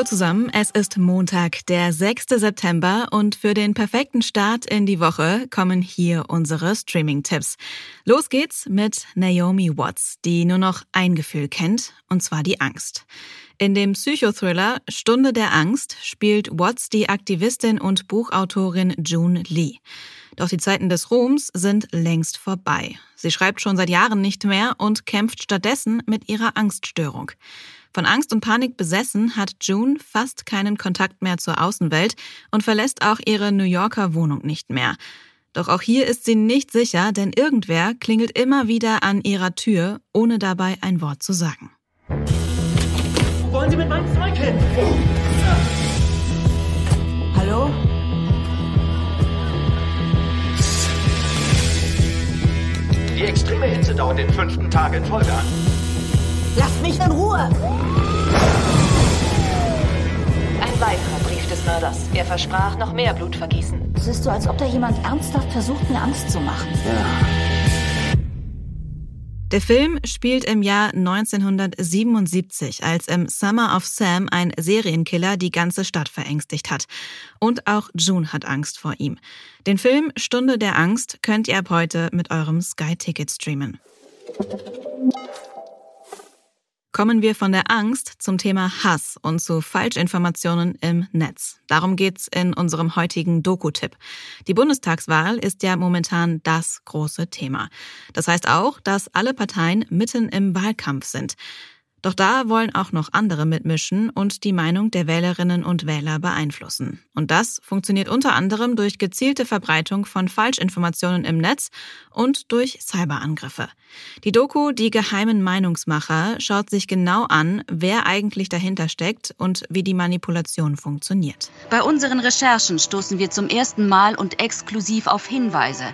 Hallo zusammen, es ist Montag, der 6. September und für den perfekten Start in die Woche kommen hier unsere Streaming-Tipps. Los geht's mit Naomi Watts, die nur noch ein Gefühl kennt, und zwar die Angst. In dem Psychothriller Stunde der Angst spielt Watts die Aktivistin und Buchautorin June Lee. Doch die Zeiten des Ruhms sind längst vorbei. Sie schreibt schon seit Jahren nicht mehr und kämpft stattdessen mit ihrer Angststörung. Von Angst und Panik besessen hat June fast keinen Kontakt mehr zur Außenwelt und verlässt auch ihre New Yorker Wohnung nicht mehr. Doch auch hier ist sie nicht sicher, denn irgendwer klingelt immer wieder an ihrer Tür, ohne dabei ein Wort zu sagen. Wollen Sie mit meinem Zeug hin? Hallo? Die extreme Hitze dauert den fünften Tag in Folge an. Lasst mich in Ruhe! Ein weiterer Brief des Mörders. Er versprach noch mehr Blutvergießen. Es ist so, als ob da jemand ernsthaft versucht, mir Angst zu machen. Der Film spielt im Jahr 1977, als im Summer of Sam ein Serienkiller die ganze Stadt verängstigt hat. Und auch June hat Angst vor ihm. Den Film Stunde der Angst könnt ihr ab heute mit eurem Sky-Ticket streamen. Kommen wir von der Angst zum Thema Hass und zu Falschinformationen im Netz. Darum geht's in unserem heutigen Doku-Tipp. Die Bundestagswahl ist ja momentan das große Thema. Das heißt auch, dass alle Parteien mitten im Wahlkampf sind. Doch da wollen auch noch andere mitmischen und die Meinung der Wählerinnen und Wähler beeinflussen. Und das funktioniert unter anderem durch gezielte Verbreitung von Falschinformationen im Netz und durch Cyberangriffe. Die Doku Die geheimen Meinungsmacher schaut sich genau an, wer eigentlich dahinter steckt und wie die Manipulation funktioniert. Bei unseren Recherchen stoßen wir zum ersten Mal und exklusiv auf Hinweise,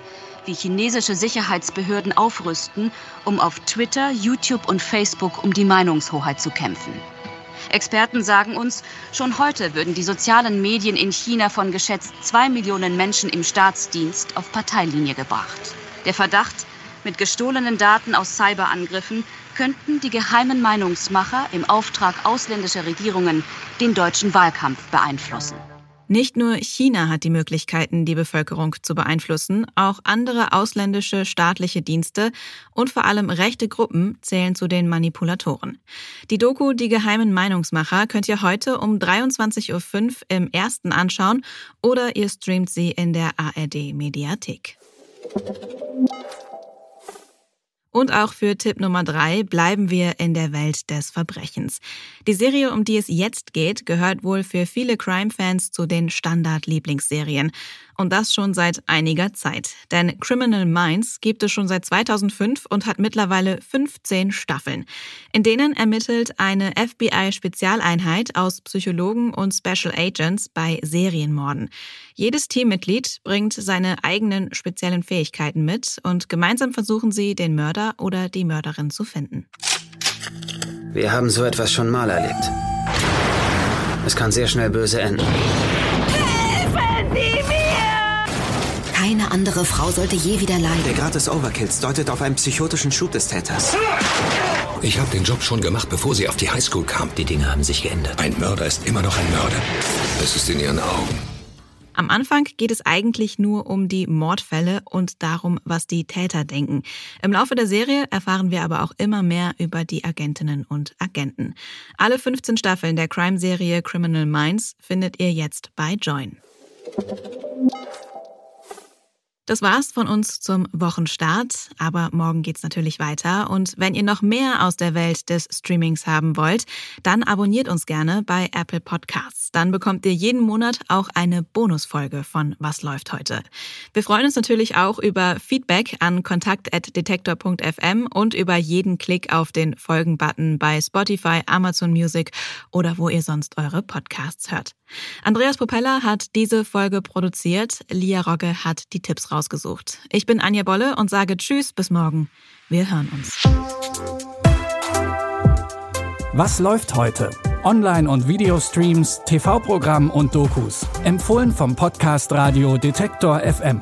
wie chinesische Sicherheitsbehörden aufrüsten, um auf Twitter, YouTube und Facebook um die Meinungshoheit zu kämpfen. Experten sagen uns, schon heute würden die sozialen Medien in China von geschätzt zwei Millionen Menschen im Staatsdienst auf Parteilinie gebracht. Der Verdacht, mit gestohlenen Daten aus Cyberangriffen könnten die geheimen Meinungsmacher im Auftrag ausländischer Regierungen den deutschen Wahlkampf beeinflussen. Nicht nur China hat die Möglichkeiten, die Bevölkerung zu beeinflussen, auch andere ausländische staatliche Dienste und vor allem rechte Gruppen zählen zu den Manipulatoren. Die Doku Die geheimen Meinungsmacher könnt ihr heute um 23.05 Uhr im ersten anschauen oder ihr streamt sie in der ARD Mediathek. Und auch für Tipp Nummer drei bleiben wir in der Welt des Verbrechens. Die Serie, um die es jetzt geht, gehört wohl für viele Crime-Fans zu den Standard-Lieblingsserien. Und das schon seit einiger Zeit. Denn Criminal Minds gibt es schon seit 2005 und hat mittlerweile 15 Staffeln. In denen ermittelt eine FBI-Spezialeinheit aus Psychologen und Special Agents bei Serienmorden. Jedes Teammitglied bringt seine eigenen speziellen Fähigkeiten mit und gemeinsam versuchen sie, den Mörder oder die Mörderin zu finden. Wir haben so etwas schon mal erlebt. Es kann sehr schnell böse enden. Keine andere Frau sollte je wieder Der leiden. Grad des Overkills deutet auf einen psychotischen Schub des Täters. Ich habe den Job schon gemacht, bevor sie auf die Highschool kam. Die Dinge haben sich geändert. Ein Mörder ist immer noch ein Mörder. Es ist in ihren Augen. Am Anfang geht es eigentlich nur um die Mordfälle und darum, was die Täter denken. Im Laufe der Serie erfahren wir aber auch immer mehr über die Agentinnen und Agenten. Alle 15 Staffeln der Crime-Serie Criminal Minds findet ihr jetzt bei Join. Das war's von uns zum Wochenstart, aber morgen geht's natürlich weiter und wenn ihr noch mehr aus der Welt des Streamings haben wollt, dann abonniert uns gerne bei Apple Podcasts. Dann bekommt ihr jeden Monat auch eine Bonusfolge von Was läuft heute. Wir freuen uns natürlich auch über Feedback an kontakt@detektor.fm und über jeden Klick auf den Folgen-Button bei Spotify, Amazon Music oder wo ihr sonst eure Podcasts hört. Andreas Propeller hat diese Folge produziert. Lia Rogge hat die Tipps rausgesucht. Ich bin Anja Bolle und sage Tschüss, bis morgen. Wir hören uns. Was läuft heute? Online- und Videostreams, TV-Programm und Dokus. Empfohlen vom Podcast Radio Detektor FM.